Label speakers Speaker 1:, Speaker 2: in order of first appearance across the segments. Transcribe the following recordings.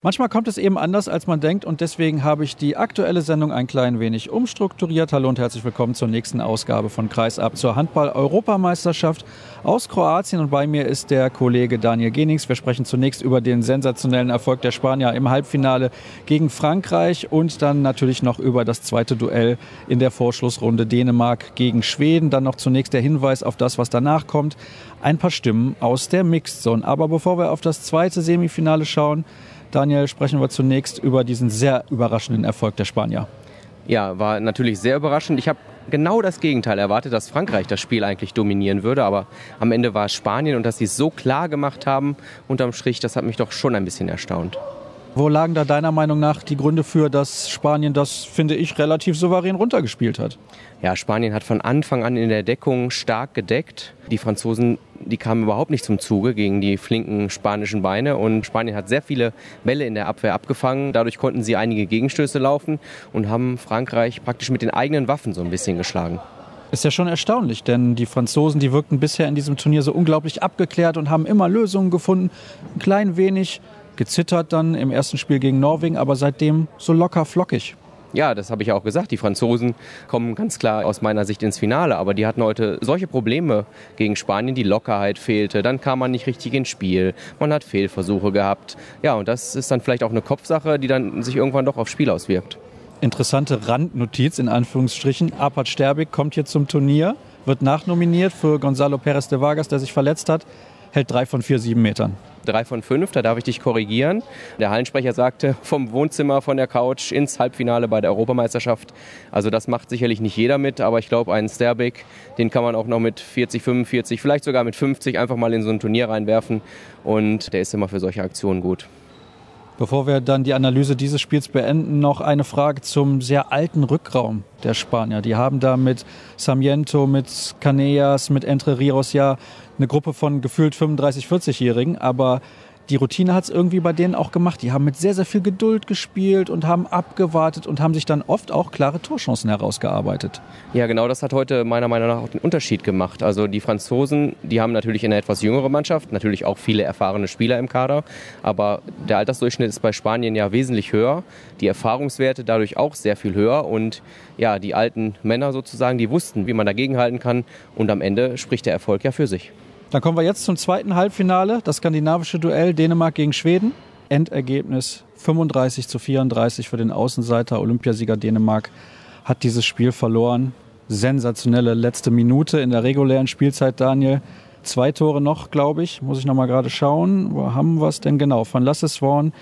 Speaker 1: Manchmal kommt es eben anders, als man denkt und deswegen habe ich die aktuelle Sendung ein klein wenig umstrukturiert. Hallo und herzlich willkommen zur nächsten Ausgabe von Kreisab zur Handball-Europameisterschaft aus Kroatien und bei mir ist der Kollege Daniel Genings. Wir sprechen zunächst über den sensationellen Erfolg der Spanier im Halbfinale gegen Frankreich und dann natürlich noch über das zweite Duell in der Vorschlussrunde Dänemark gegen Schweden. Dann noch zunächst der Hinweis auf das, was danach kommt. Ein paar Stimmen aus der Mixed Zone. Aber bevor wir auf das zweite Semifinale schauen, Daniel, sprechen wir zunächst über diesen sehr überraschenden Erfolg der Spanier.
Speaker 2: Ja, war natürlich sehr überraschend. Ich habe genau das Gegenteil erwartet, dass Frankreich das Spiel eigentlich dominieren würde. Aber am Ende war es Spanien und dass sie es so klar gemacht haben, unterm Strich, das hat mich doch schon ein bisschen erstaunt.
Speaker 1: Wo lagen da deiner Meinung nach die Gründe für, dass Spanien das, finde ich, relativ souverän runtergespielt hat?
Speaker 2: Ja, Spanien hat von Anfang an in der Deckung stark gedeckt. Die Franzosen, die kamen überhaupt nicht zum Zuge gegen die flinken spanischen Beine. Und Spanien hat sehr viele Bälle in der Abwehr abgefangen. Dadurch konnten sie einige Gegenstöße laufen und haben Frankreich praktisch mit den eigenen Waffen so ein bisschen geschlagen.
Speaker 1: Ist ja schon erstaunlich, denn die Franzosen, die wirkten bisher in diesem Turnier so unglaublich abgeklärt und haben immer Lösungen gefunden. Ein klein wenig gezittert dann im ersten Spiel gegen Norwegen, aber seitdem so locker flockig.
Speaker 2: Ja, das habe ich auch gesagt. Die Franzosen kommen ganz klar aus meiner Sicht ins Finale, aber die hatten heute solche Probleme gegen Spanien, die Lockerheit fehlte, dann kam man nicht richtig ins Spiel, man hat Fehlversuche gehabt. Ja, und das ist dann vielleicht auch eine Kopfsache, die dann sich irgendwann doch aufs Spiel auswirkt.
Speaker 1: Interessante Randnotiz in Anführungsstrichen. Apat Sterbig kommt hier zum Turnier, wird nachnominiert für Gonzalo Perez de Vargas, der sich verletzt hat, hält drei von vier, sieben Metern
Speaker 2: drei von fünf, da darf ich dich korrigieren. Der Hallensprecher sagte, vom Wohnzimmer, von der Couch ins Halbfinale bei der Europameisterschaft. Also das macht sicherlich nicht jeder mit, aber ich glaube, einen Sterbik, den kann man auch noch mit 40, 45, vielleicht sogar mit 50 einfach mal in so ein Turnier reinwerfen. Und der ist immer für solche Aktionen gut.
Speaker 1: Bevor wir dann die Analyse dieses Spiels beenden, noch eine Frage zum sehr alten Rückraum der Spanier. Die haben da mit Samiento, mit Canellas, mit Entre Rios ja eine Gruppe von gefühlt 35, 40-Jährigen, aber die Routine hat es irgendwie bei denen auch gemacht. Die haben mit sehr, sehr viel Geduld gespielt und haben abgewartet und haben sich dann oft auch klare Torchancen herausgearbeitet.
Speaker 2: Ja, genau das hat heute meiner Meinung nach auch den Unterschied gemacht. Also die Franzosen, die haben natürlich eine etwas jüngere Mannschaft, natürlich auch viele erfahrene Spieler im Kader, aber der Altersdurchschnitt ist bei Spanien ja wesentlich höher, die Erfahrungswerte dadurch auch sehr viel höher und ja, die alten Männer sozusagen, die wussten, wie man dagegenhalten kann und am Ende spricht der Erfolg ja für sich.
Speaker 1: Dann kommen wir jetzt zum zweiten Halbfinale, das skandinavische Duell Dänemark gegen Schweden. Endergebnis 35 zu 34 für den Außenseiter. Olympiasieger Dänemark hat dieses Spiel verloren. Sensationelle letzte Minute in der regulären Spielzeit, Daniel. Zwei Tore noch, glaube ich. Muss ich noch mal gerade schauen. Wo haben wir es denn genau? Von Lasse Swan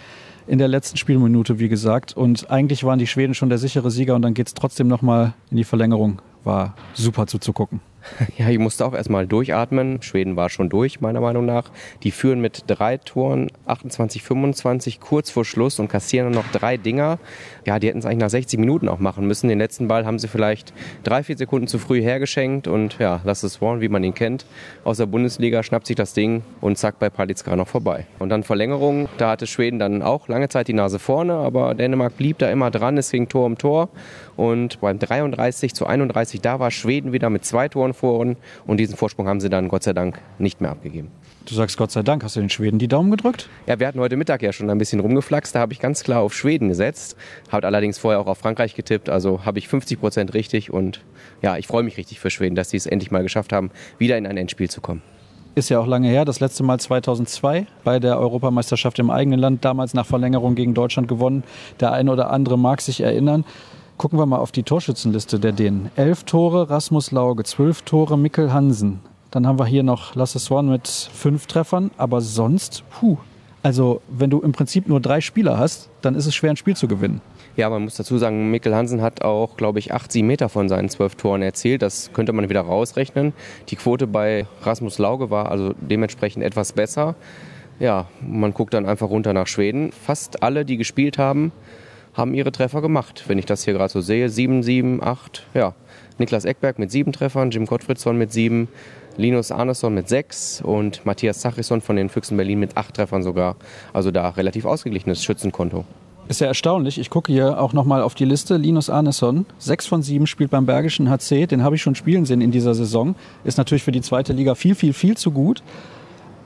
Speaker 1: in der letzten Spielminute, wie gesagt. Und eigentlich waren die Schweden schon der sichere Sieger und dann geht es trotzdem noch mal in die Verlängerung. War super zuzugucken.
Speaker 2: Ja, ich musste auch erstmal durchatmen. Schweden war schon durch, meiner Meinung nach. Die führen mit drei Toren 28, 25 kurz vor Schluss und kassieren noch drei Dinger. Ja, die hätten es eigentlich nach 60 Minuten auch machen müssen. Den letzten Ball haben sie vielleicht drei, vier Sekunden zu früh hergeschenkt und ja, das ist Warren, wie man ihn kennt. Aus der Bundesliga schnappt sich das Ding und zack, bei Palitska noch vorbei. Und dann Verlängerung, da hatte Schweden dann auch lange Zeit die Nase vorne, aber Dänemark blieb da immer dran. Es ging Tor um Tor und beim 33 zu 31, da war Schweden wieder mit zwei Toren vor und diesen Vorsprung haben sie dann Gott sei Dank nicht mehr abgegeben.
Speaker 1: Du sagst Gott sei Dank, hast du den Schweden die Daumen gedrückt?
Speaker 2: Ja, wir hatten heute Mittag ja schon ein bisschen rumgeflaxt. Da habe ich ganz klar auf Schweden gesetzt. Habe allerdings vorher auch auf Frankreich getippt. Also habe ich 50 Prozent richtig. Und ja, ich freue mich richtig für Schweden, dass sie es endlich mal geschafft haben, wieder in ein Endspiel zu kommen.
Speaker 1: Ist ja auch lange her. Das letzte Mal 2002 bei der Europameisterschaft im eigenen Land. Damals nach Verlängerung gegen Deutschland gewonnen. Der eine oder andere mag sich erinnern. Gucken wir mal auf die Torschützenliste der Dänen. Elf Tore Rasmus Lauge, zwölf Tore Mikkel Hansen. Dann haben wir hier noch Lasse Swan mit fünf Treffern, aber sonst, puh. Also, wenn du im Prinzip nur drei Spieler hast, dann ist es schwer, ein Spiel zu gewinnen.
Speaker 2: Ja, man muss dazu sagen, Mikkel Hansen hat auch, glaube ich, 80 Meter von seinen zwölf Toren erzielt. Das könnte man wieder rausrechnen. Die Quote bei Rasmus Lauge war also dementsprechend etwas besser. Ja, man guckt dann einfach runter nach Schweden. Fast alle, die gespielt haben, haben ihre Treffer gemacht, wenn ich das hier gerade so sehe. Sieben, sieben, acht, ja. Niklas Eckberg mit sieben Treffern, Jim Gottfriedsson mit sieben, Linus Arneson mit sechs und Matthias Sachisson von den Füchsen Berlin mit acht Treffern sogar. Also da relativ ausgeglichenes Schützenkonto.
Speaker 1: Ist ja erstaunlich. Ich gucke hier auch nochmal auf die Liste. Linus Arneson, sechs von sieben spielt beim Bergischen HC. Den habe ich schon spielen sehen in dieser Saison. Ist natürlich für die zweite Liga viel, viel, viel zu gut.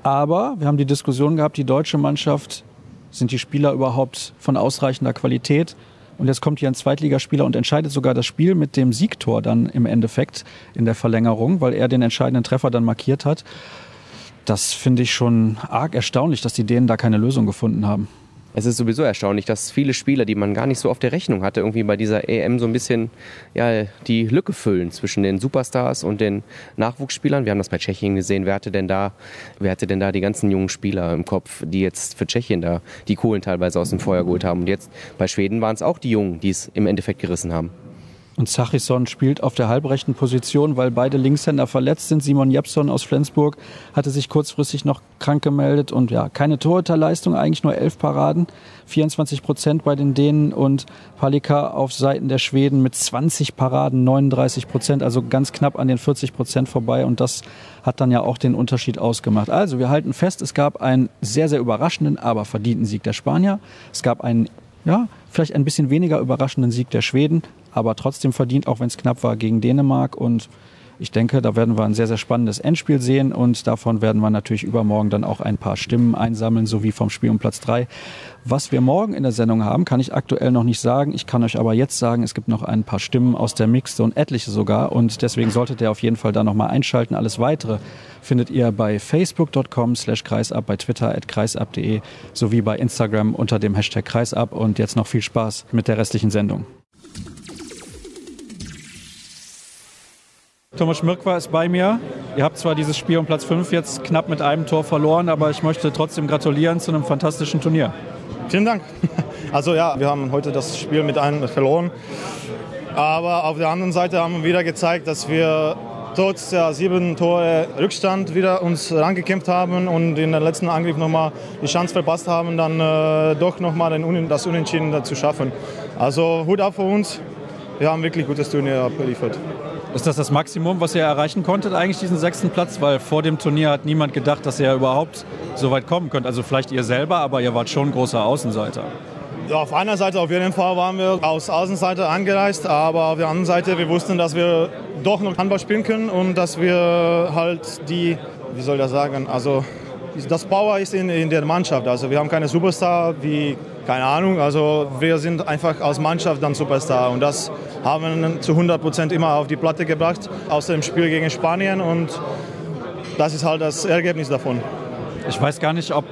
Speaker 1: Aber wir haben die Diskussion gehabt, die deutsche Mannschaft Sind die Spieler überhaupt von ausreichender Qualität? Und jetzt kommt hier ein Zweitligaspieler und entscheidet sogar das Spiel mit dem Siegtor dann im Endeffekt in der Verlängerung, weil er den entscheidenden Treffer dann markiert hat. Das finde ich schon arg erstaunlich, dass die Dänen da keine Lösung gefunden haben.
Speaker 2: Es ist sowieso erstaunlich, dass viele Spieler, die man gar nicht so auf der Rechnung hatte, irgendwie bei dieser EM so ein bisschen ja, die Lücke füllen zwischen den Superstars und den Nachwuchsspielern. Wir haben das bei Tschechien gesehen. Wer hatte denn da, wer hatte denn da die ganzen jungen Spieler im Kopf, die jetzt für Tschechien da die Kohlen teilweise aus dem Feuer geholt haben? Und jetzt bei Schweden waren es auch die Jungen, die es im Endeffekt gerissen haben.
Speaker 1: Und Zachisson spielt auf der halbrechten Position, weil beide Linkshänder verletzt sind. Simon Jepson aus Flensburg hatte sich kurzfristig noch krank gemeldet und ja, keine Torhüterleistung, eigentlich nur elf Paraden, 24 Prozent bei den Dänen und Palika auf Seiten der Schweden mit 20 Paraden, 39 Prozent, also ganz knapp an den 40 Prozent vorbei und das hat dann ja auch den Unterschied ausgemacht. Also wir halten fest, es gab einen sehr, sehr überraschenden, aber verdienten Sieg der Spanier. Es gab einen ja, vielleicht ein bisschen weniger überraschenden Sieg der Schweden, aber trotzdem verdient, auch wenn es knapp war, gegen Dänemark. Und ich denke, da werden wir ein sehr, sehr spannendes Endspiel sehen und davon werden wir natürlich übermorgen dann auch ein paar Stimmen einsammeln, sowie vom Spiel um Platz 3. Was wir morgen in der Sendung haben, kann ich aktuell noch nicht sagen. Ich kann euch aber jetzt sagen, es gibt noch ein paar Stimmen aus der Mixzone, etliche sogar und deswegen solltet ihr auf jeden Fall da nochmal einschalten. Alles weitere findet ihr bei facebook.com slash kreisab, bei twitter at kreisab.de sowie bei Instagram unter dem Hashtag kreisab und jetzt noch viel Spaß mit der restlichen Sendung. Thomas Schmirkwa ist bei mir. Ihr habt zwar dieses Spiel um Platz 5 jetzt knapp mit einem Tor verloren, aber ich möchte trotzdem gratulieren zu einem fantastischen Turnier.
Speaker 3: Vielen Dank. Also ja, wir haben heute das Spiel mit einem verloren. Aber auf der anderen Seite haben wir wieder gezeigt, dass wir trotz der sieben Tore Rückstand wieder uns rangekämpft haben und in den letzten Angriff nochmal die Chance verpasst haben, dann äh, doch nochmal das Unentschieden zu schaffen. Also Hut ab für uns. Wir haben wirklich gutes Turnier abgeliefert.
Speaker 1: Ist das das Maximum, was ihr erreichen konntet, eigentlich diesen sechsten Platz? Weil vor dem Turnier hat niemand gedacht, dass ihr überhaupt so weit kommen könnt. Also vielleicht ihr selber, aber ihr wart schon großer Außenseiter.
Speaker 3: Ja, auf einer Seite auf jeden Fall waren wir aus Außenseite angereist, aber auf der anderen Seite, wir wussten, dass wir doch noch Handball spielen können und dass wir halt die, wie soll ich das sagen, also das Power ist in, in der Mannschaft. Also wir haben keine Superstar wie, keine Ahnung, also wir sind einfach als Mannschaft dann Superstar und das haben zu 100 Prozent immer auf die Platte gebracht, außer dem Spiel gegen Spanien und das ist halt das Ergebnis davon.
Speaker 1: Ich weiß gar nicht, ob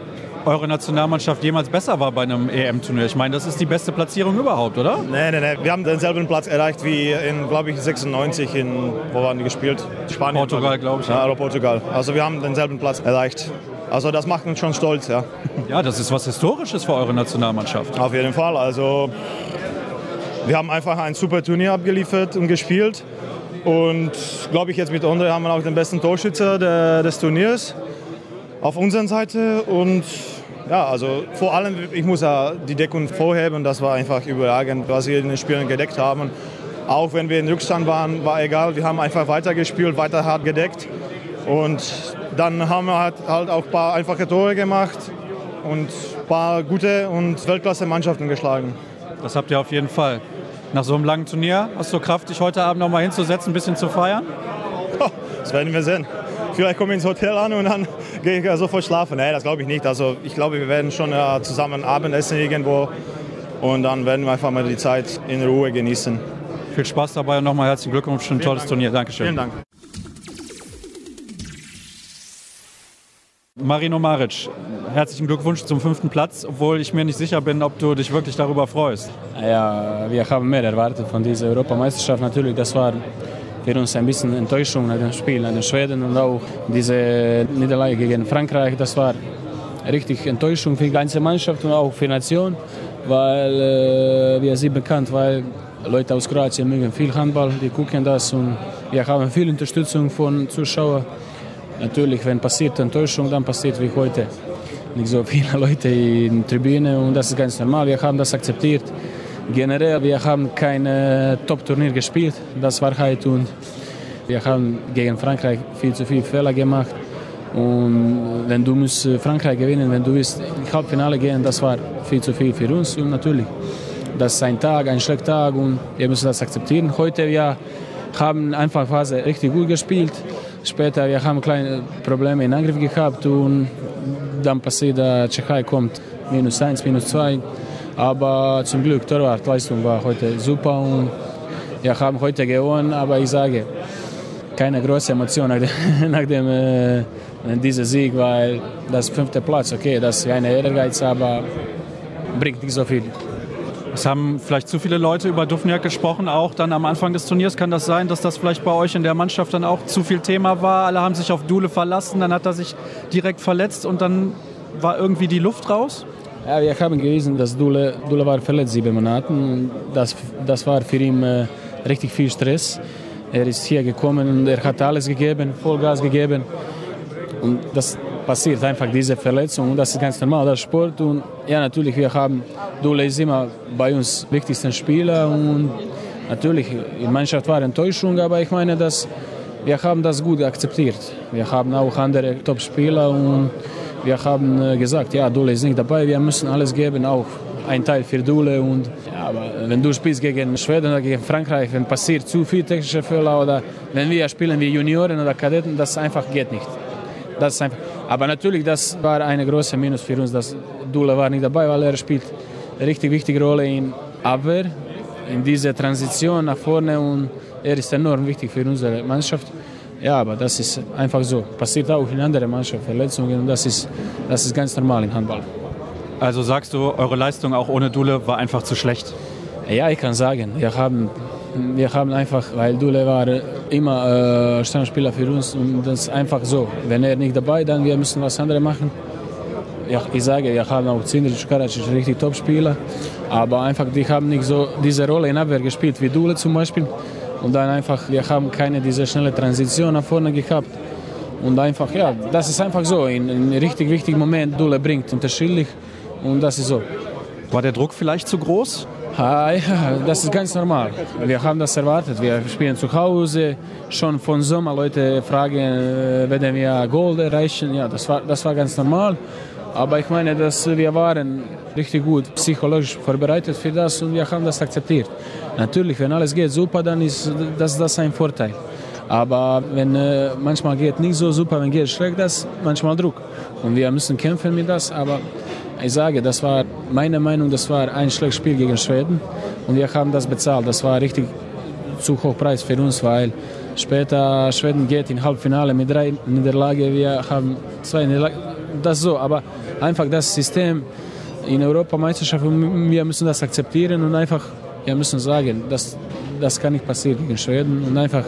Speaker 1: eure Nationalmannschaft jemals besser war bei einem EM-Turnier. Ich meine, das ist die beste Platzierung überhaupt, oder?
Speaker 3: Nein, nein, nein. Wir haben denselben Platz erreicht wie in, glaube ich, 96 in, wo waren die gespielt?
Speaker 1: Spanien. Portugal, glaube ich.
Speaker 3: Ja, oder Portugal. Also wir haben denselben Platz erreicht. Also das macht uns schon stolz, ja.
Speaker 1: Ja, das ist was Historisches für eure Nationalmannschaft.
Speaker 3: Auf jeden Fall. Also wir haben einfach ein super Turnier abgeliefert und gespielt. Und glaube ich, jetzt mit Andre haben wir auch den besten Torschützer der, des Turniers auf unserer Seite. Und ja, also vor allem, ich muss ja die Deckung vorheben. Das war einfach überragend, was wir in den Spielen gedeckt haben. Auch wenn wir in Rückstand waren, war egal. Wir haben einfach weitergespielt, weiter hart gedeckt. Und dann haben wir halt, halt auch ein paar einfache Tore gemacht und ein paar gute und Weltklasse-Mannschaften geschlagen.
Speaker 1: Das habt ihr auf jeden Fall. Nach so einem langen Turnier hast du Kraft, dich heute Abend noch mal hinzusetzen, ein bisschen zu feiern?
Speaker 3: Das werden wir sehen. Vielleicht komme ich ins Hotel an und dann gehe ich sofort schlafen. Nein, das glaube ich nicht. Also ich glaube, wir werden schon zusammen Abendessen irgendwo und dann werden wir einfach mal die Zeit in Ruhe genießen.
Speaker 1: Viel Spaß dabei und nochmal herzlichen Glückwunsch für ein tolles
Speaker 3: Dank.
Speaker 1: Turnier. Dankeschön.
Speaker 3: Vielen Dank.
Speaker 1: Marino Maric, herzlichen Glückwunsch zum fünften Platz, obwohl ich mir nicht sicher bin, ob du dich wirklich darüber freust.
Speaker 4: Ja, wir haben mehr erwartet von dieser Europameisterschaft. Natürlich, das war für uns ein bisschen Enttäuschung nach dem Spiel an den Schweden und auch diese Niederlage gegen Frankreich. Das war richtig Enttäuschung für die ganze Mannschaft und auch für die Nation, weil äh, wir sind bekannt, weil Leute aus Kroatien mögen viel Handball, die gucken das und wir haben viel Unterstützung von Zuschauern. Natürlich, wenn passiert Enttäuschung, dann passiert wie heute. Nicht so viele Leute in der Tribüne und das ist ganz normal. Wir haben das akzeptiert. Generell, wir haben kein äh, Top-Turnier gespielt, das war Wahrheit und wir haben gegen Frankreich viel zu viele Fehler gemacht. Und wenn du musst Frankreich gewinnen, wenn du willst ins Halbfinale gehen, das war viel zu viel für uns und natürlich. Das ist ein Tag, ein schlechter Tag und wir müssen das akzeptieren. Heute wir haben einfach Phase richtig gut gespielt. Später wir haben kleine Probleme in Angriff gehabt und dann passiert, dass Tschechei kommt minus eins, minus zwei. Aber zum Glück, Torwartleistung war heute super und wir haben heute gewonnen. Aber ich sage, keine große Emotion nach dem, nach dem äh, diesem Sieg, weil das fünfte Platz, okay, das ist eine Ehrgeiz, aber bringt nicht so viel.
Speaker 1: Es haben vielleicht zu viele Leute über Dufniak gesprochen, auch dann am Anfang des Turniers. Kann das sein, dass das vielleicht bei euch in der Mannschaft dann auch zu viel Thema war? Alle haben sich auf Dule verlassen, dann hat er sich direkt verletzt und dann war irgendwie die Luft raus?
Speaker 4: Ja, wir haben gelesen, dass Dule, Dule war verletzt sieben Monate. Das, das war für ihn äh, richtig viel Stress. Er ist hier gekommen und er hat alles gegeben, Vollgas gegeben. Und das passiert einfach, diese Verletzung. Und das ist ganz normal, das Sport. Und ja, natürlich, wir haben, Dule ist immer bei uns wichtigsten Spieler. Und natürlich, die Mannschaft war Enttäuschung, aber ich meine, dass wir haben das gut akzeptiert. Wir haben auch andere Top-Spieler und wir haben gesagt, ja, Dule ist nicht dabei, wir müssen alles geben, auch ein Teil für Dule. Und, ja, aber wenn du spielst gegen Schweden oder gegen Frankreich, wenn passiert zu viel technische Fehler oder wenn wir spielen wie Junioren oder Kadetten, das einfach geht nicht. Das ist einfach. Aber natürlich, das war eine große Minus für uns, dass Dule war nicht dabei, weil er spielt eine richtig wichtige Rolle in Abwehr, in dieser Transition nach vorne und er ist enorm wichtig für unsere Mannschaft. Ja, aber das ist einfach so. Passiert auch in anderen Mannschaften Verletzungen und das ist, das ist ganz normal im Handball.
Speaker 1: Also sagst du, eure Leistung auch ohne Dule war einfach zu schlecht?
Speaker 4: Ja, ich kann sagen, wir haben, wir haben einfach, weil Dule war immer äh, Stammspieler für uns und das ist einfach so. Wenn er nicht dabei, dann wir müssen was anderes machen. Ja, ich sage, wir haben auch Cindric, Karacic, richtig Top-Spieler, aber einfach, die haben nicht so diese Rolle in Abwehr gespielt wie Dule zum Beispiel. Und dann einfach, wir haben keine diese schnelle Transition nach vorne gehabt. Und einfach, ja, das ist einfach so. In einem richtig wichtigen Moment, Dule bringt unterschiedlich und das ist so.
Speaker 1: War der Druck vielleicht zu groß?
Speaker 4: Das ist ganz normal. Wir haben das erwartet. Wir spielen zu Hause. Schon von Sommer Leute fragen, werden wir Gold erreichen. Ja, das war, das war ganz normal. Aber ich meine, dass wir waren richtig gut psychologisch vorbereitet für das und wir haben das akzeptiert. Natürlich, wenn alles geht super, dann ist das, das ein Vorteil. Aber wenn äh, manchmal geht nicht so super, wenn geht schlecht, das manchmal Druck. Und wir müssen kämpfen mit das. Aber ich sage, das war meine Meinung, das war ein schlechtes Spiel gegen Schweden und wir haben das bezahlt. Das war richtig zu hoch Preis für uns, weil später Schweden geht in Halbfinale mit drei Niederlagen, wir haben zwei Niederlagen. Das so, aber einfach das System in Europameisterschaft, wir müssen das akzeptieren und einfach, wir müssen sagen, das, das kann nicht passieren gegen Schweden und einfach,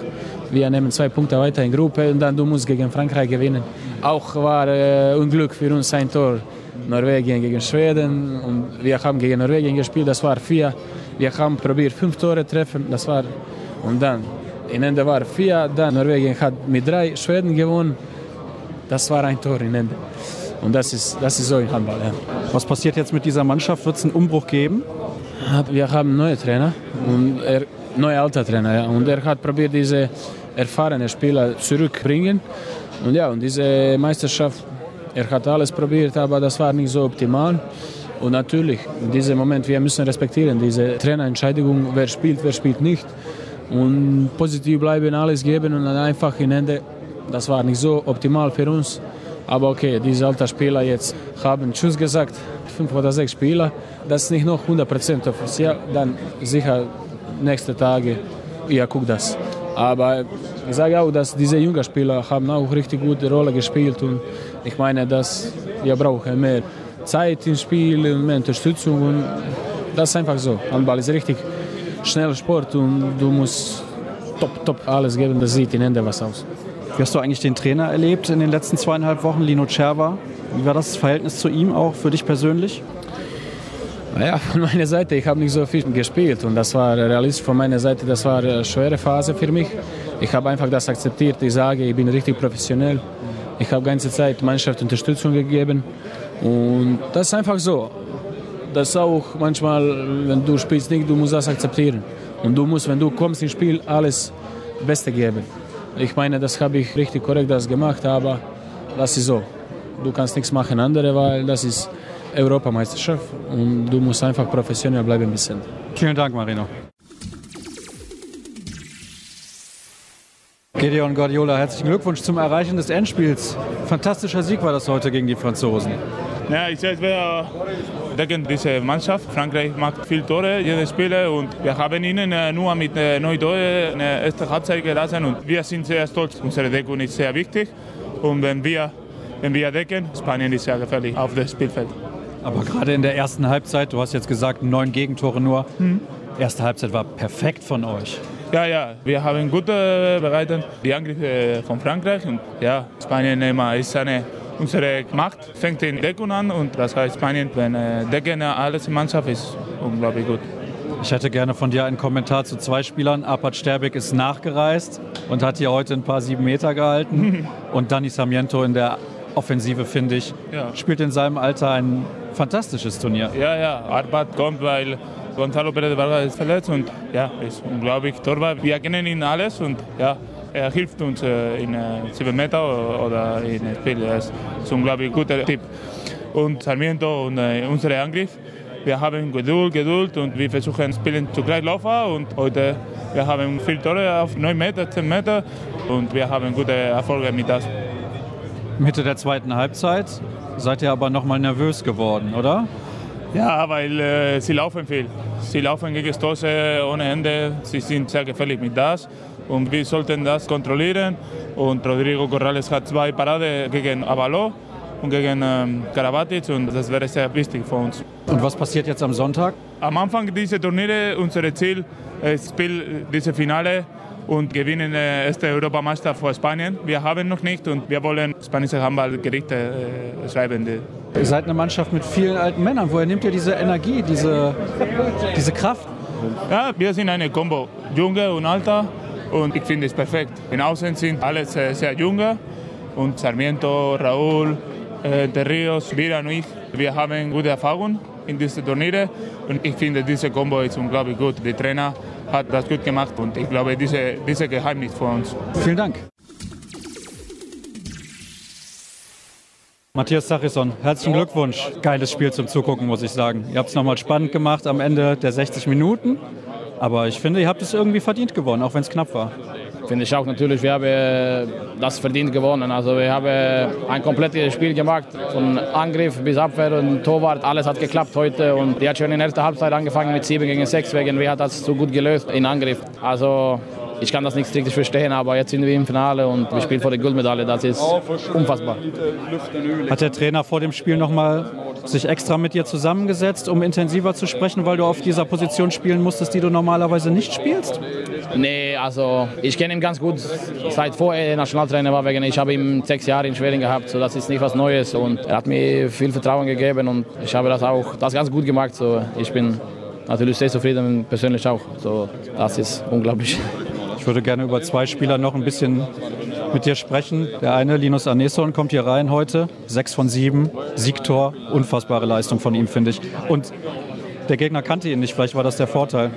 Speaker 4: wir nehmen zwei Punkte weiter in Gruppe und dann du musst gegen Frankreich gewinnen. Auch war äh, Unglück für uns ein Tor. Norwegen gegen Schweden und wir haben gegen Norwegen gespielt, das war vier. Wir haben probiert fünf Tore zu treffen, das war und dann in Ende war vier, dann Norwegen hat mit drei Schweden gewonnen, das war ein Tor in Ende. Und das ist, das ist so im Handball. Ja.
Speaker 1: Was passiert jetzt mit dieser Mannschaft? Wird es einen Umbruch geben?
Speaker 4: Wir haben einen neuen Trainer, und er, neue alter Trainer, ja. und er hat probiert, diese erfahrenen Spieler zurückbringen. Und ja, und diese Meisterschaft er hat alles probiert, aber das war nicht so optimal. Und natürlich, in diesem Moment, wir müssen respektieren diese Trainerentscheidung, wer spielt, wer spielt nicht. Und positiv bleiben, alles geben und dann einfach in Ende, das war nicht so optimal für uns. Aber okay, diese alten Spieler jetzt haben Tschüss gesagt, fünf oder sechs Spieler. Das ist nicht noch 100% offiziell, dann sicher nächste Tage, ja, guck das. Aber ich sage auch, dass diese jungen Spieler haben auch richtig gute Rolle gespielt und ich meine, dass wir brauchen mehr Zeit im Spiel und mehr Unterstützung und das ist einfach so. Handball ist richtig schneller Sport und du musst top, top alles geben, das sieht in Ende was aus.
Speaker 1: Wie hast du eigentlich den Trainer erlebt in den letzten zweieinhalb Wochen, Lino Cerva? Wie war das Verhältnis zu ihm auch für dich persönlich?
Speaker 4: Naja, von meiner Seite, ich habe nicht so viel gespielt und das war realistisch von meiner Seite, das war eine schwere Phase für mich. Ich habe einfach das akzeptiert, ich sage, ich bin richtig professionell. Ich habe ganze Zeit Mannschaft Unterstützung gegeben und das ist einfach so. Das auch manchmal, wenn du spielst nicht, du musst das akzeptieren. Und du musst, wenn du kommst ins Spiel, alles Beste geben. Ich meine, das habe ich richtig korrekt das gemacht, aber das ist so. Du kannst nichts machen andere, weil das ist Europameisterschaft und du musst einfach professionell bleiben ein bisschen.
Speaker 1: Vielen Dank, Marino. Gedeon Guardiola, herzlichen Glückwunsch zum Erreichen des Endspiels. Fantastischer Sieg war das heute gegen die Franzosen.
Speaker 5: Ja, ich sehe, wir decken diese Mannschaft. Frankreich macht viele Tore, jede Spiele und wir haben ihnen äh, nur mit äh, neun Toren eine erste Halbzeit gelassen und wir sind sehr stolz. Unsere Deckung ist sehr wichtig und wenn wir, wenn wir decken, Spanien ist sehr gefährlich auf dem Spielfeld.
Speaker 1: Aber gerade in der ersten Halbzeit, du hast jetzt gesagt, neun Gegentore nur. Mhm. Erste Halbzeit war perfekt von euch.
Speaker 5: Ja, ja, wir haben gut äh, bereitet die Angriffe von Frankreich und ja, Spanien immer ist eine unsere Macht fängt in Deckung an und das heißt Spanien, wenn äh, Decken alles in Mannschaft ist, unglaublich gut.
Speaker 1: Ich hätte gerne von dir einen Kommentar zu zwei Spielern. Apat Sterbik ist nachgereist und hat hier heute ein paar sieben Meter gehalten. und Dani Samiento in der Offensive, finde ich, ja. spielt in seinem Alter ein fantastisches Turnier.
Speaker 5: Ja, ja, Arpat kommt, weil Gonzalo Pérez de Vargas ist verletzt und ja, ist unglaublich Torwart. Wir kennen ihn alles und ja, er hilft uns äh, in 7 äh, Meter oder in Spiel. Er ist ein unglaublich guter Tipp. Und Sarmiento und äh, unser Angriff. Wir haben Geduld, Geduld und wir versuchen spielen zugleich laufen und heute wir haben viele Tore auf 9 Meter, 10 Meter und wir haben gute Erfolge mit das.
Speaker 1: Mitte der zweiten Halbzeit seid ihr aber noch mal nervös geworden, oder?
Speaker 5: Ja, weil äh, sie laufen viel. Sie laufen gegen Stoße ohne Ende. Sie sind sehr gefährlich mit das und wir sollten das kontrollieren. Und Rodrigo Corrales hat zwei Paraden gegen Avalo und gegen ähm, Karabatic und das wäre sehr wichtig für uns.
Speaker 1: Und was passiert jetzt am Sonntag?
Speaker 5: Am Anfang dieser Turniere, unser Ziel ist Spiel, diese Finale und gewinnen äh, erste Europameister vor Spanien. Wir haben noch nicht und wir wollen spanische Handballgerichte äh, schreiben.
Speaker 1: Ihr seid eine Mannschaft mit vielen alten Männern. Woher nimmt ihr diese Energie, diese, diese Kraft?
Speaker 5: Ja, wir sind eine Kombo, junge und alter und ich finde es perfekt. In Außen sind alle sehr, sehr junge und Sarmiento, Raúl, äh, Terrios, Vira und ich. Wir haben gute Erfahrungen in diesen Turnieren und ich finde, diese Kombo ist unglaublich gut. Der Trainer hat das gut gemacht und ich glaube, diese, diese Geheimnis für uns.
Speaker 1: Vielen Dank. Matthias Sachison, herzlichen Glückwunsch. Geiles Spiel zum Zugucken, muss ich sagen. Ihr habt es nochmal spannend gemacht am Ende der 60 Minuten. Aber ich finde, ihr habt es irgendwie verdient gewonnen, auch wenn es knapp war.
Speaker 6: Finde ich auch natürlich, wir haben äh, das verdient gewonnen. Also wir haben äh, ein komplettes Spiel gemacht, von Angriff bis Abwehr und Torwart. Alles hat geklappt heute und die hat schon in der ersten Halbzeit angefangen mit 7 gegen 6, wegen wir hat das so gut gelöst in Angriff. Also ich kann das nicht richtig verstehen, aber jetzt sind wir im Finale und wir spielen vor der Goldmedaille. Das ist unfassbar.
Speaker 1: Hat der Trainer vor dem Spiel noch mal sich extra mit dir zusammengesetzt, um intensiver zu sprechen, weil du auf dieser Position spielen musstest, die du normalerweise nicht spielst?
Speaker 6: Nee, also ich kenne ihn ganz gut, seit vorher er Nationaltrainer war. Wegen, ich habe ihn sechs Jahre in Schweden gehabt, so das ist nicht was Neues. Und er hat mir viel Vertrauen gegeben und ich habe das auch das ganz gut gemacht. So, ich bin natürlich sehr zufrieden, persönlich auch. So, das ist unglaublich.
Speaker 1: Ich würde gerne über zwei Spieler noch ein bisschen mit dir sprechen. Der eine, Linus Aneson, kommt hier rein heute. Sechs von sieben, Siegtor. Unfassbare Leistung von ihm, finde ich. Und der Gegner kannte ihn nicht. Vielleicht war das der Vorteil.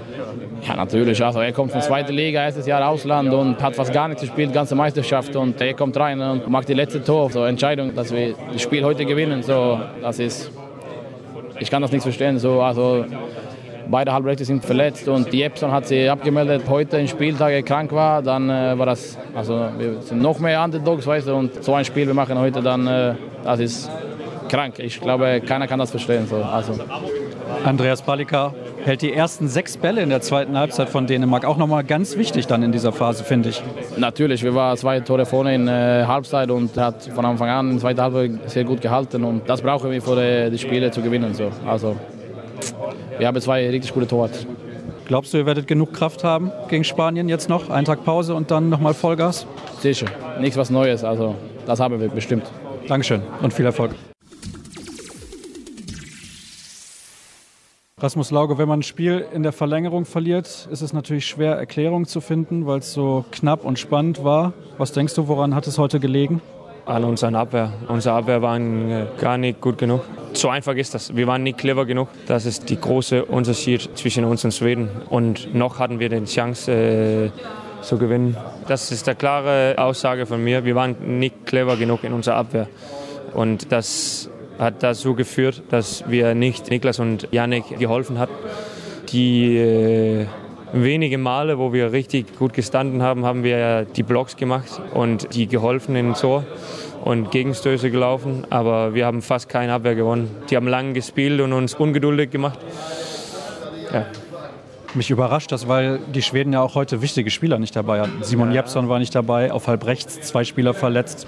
Speaker 6: Ja, natürlich. Also er kommt von zweiter Liga, erstes Jahr Ausland und hat fast gar nicht gespielt, ganze Meisterschaft. Und er kommt rein und macht die letzte Tor. So Entscheidung, dass wir das Spiel heute gewinnen. So, das ist, ich kann das nicht verstehen. So, also Beide Halbrechte sind verletzt und die Epson hat sie abgemeldet. Heute im Spieltag krank war, dann äh, war das, also wir sind noch mehr Underdogs, weißt du, und so ein Spiel wir machen heute, dann, äh, das ist krank. Ich glaube, keiner kann das verstehen. So. Also.
Speaker 1: Andreas Palika hält die ersten sechs Bälle in der zweiten Halbzeit von Dänemark. Auch nochmal ganz wichtig dann in dieser Phase, finde ich.
Speaker 6: Natürlich, wir waren zwei Tore vorne in äh, Halbzeit und hat von Anfang an in der zweiten Halbzeit sehr gut gehalten. Und das brauchen wir, für die, die Spiele zu gewinnen. So. Also wir haben zwei richtig gute Torwart.
Speaker 1: Glaubst du, ihr werdet genug Kraft haben gegen Spanien jetzt noch? Einen Tag Pause und dann nochmal Vollgas?
Speaker 6: Sicher, nichts was Neues. Also das haben wir bestimmt.
Speaker 1: Dankeschön und viel Erfolg. Rasmus Lauge, wenn man ein Spiel in der Verlängerung verliert, ist es natürlich schwer, Erklärungen zu finden, weil es so knapp und spannend war. Was denkst du, woran hat es heute gelegen?
Speaker 7: An unserer Abwehr. Unsere Abwehr waren äh, gar nicht gut genug. So einfach ist das. Wir waren nicht clever genug. Das ist der große Unterschied zwischen uns und Schweden. Und noch hatten wir die Chance äh, zu gewinnen. Das ist eine klare Aussage von mir. Wir waren nicht clever genug in unserer Abwehr. Und das hat dazu geführt, dass wir nicht Niklas und Janik geholfen haben. Die äh, wenige Male, wo wir richtig gut gestanden haben, haben wir die Blocks gemacht und die geholfen in Tor. und Gegenstöße gelaufen, aber wir haben fast keine Abwehr gewonnen. Die haben lang gespielt und uns ungeduldig gemacht. Ja.
Speaker 1: Mich überrascht das, weil die Schweden ja auch heute wichtige Spieler nicht dabei hatten. Simon ja. Jeppsson war nicht dabei, auf halb rechts zwei Spieler verletzt.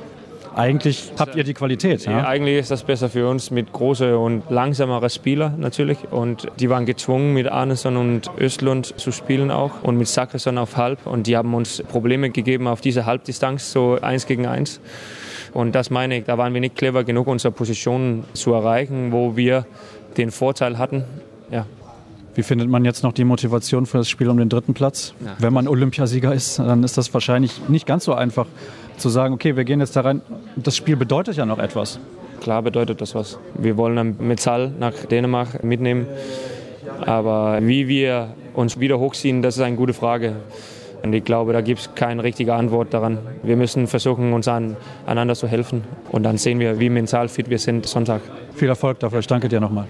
Speaker 1: Eigentlich habt ihr die Qualität.
Speaker 7: Ja? Eigentlich ist das besser für uns mit großen und langsameren Spielern natürlich. Und die waren gezwungen, mit Arneson und Östlund zu spielen auch und mit Sakresson auf halb. Und die haben uns Probleme gegeben auf diese Halbdistanz, so eins gegen eins. Und das meine ich, da waren wir nicht clever genug, unsere Positionen zu erreichen, wo wir den Vorteil hatten. Ja.
Speaker 1: Wie findet man jetzt noch die Motivation für das Spiel um den dritten Platz? Ja. Wenn man Olympiasieger ist, dann ist das wahrscheinlich nicht ganz so einfach zu sagen, okay, wir gehen jetzt da rein. Das Spiel bedeutet ja noch etwas.
Speaker 7: Klar bedeutet das was. Wir wollen ein Metall nach Dänemark mitnehmen. Aber wie wir uns wieder hochziehen, das ist eine gute Frage. Und ich glaube, da gibt es keine richtige Antwort daran. Wir müssen versuchen, uns an, einander zu helfen. Und dann sehen wir, wie mental fit wir sind Sonntag.
Speaker 1: Viel Erfolg dafür. Ich danke dir nochmal.